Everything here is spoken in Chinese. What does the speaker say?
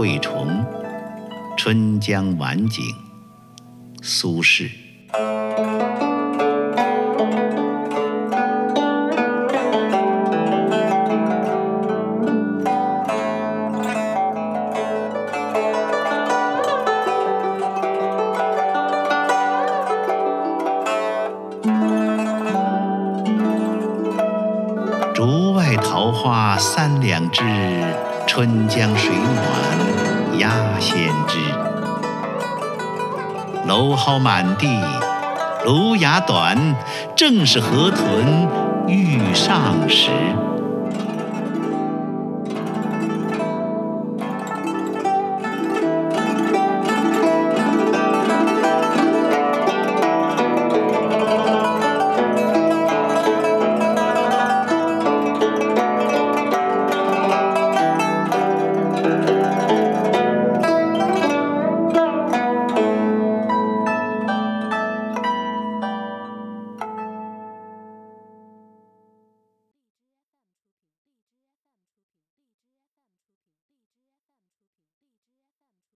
惠崇，春江晚景。苏轼。竹外桃花三两枝，春江水暖鸭先知。蒌蒿满地，芦芽短，正是河豚欲上时。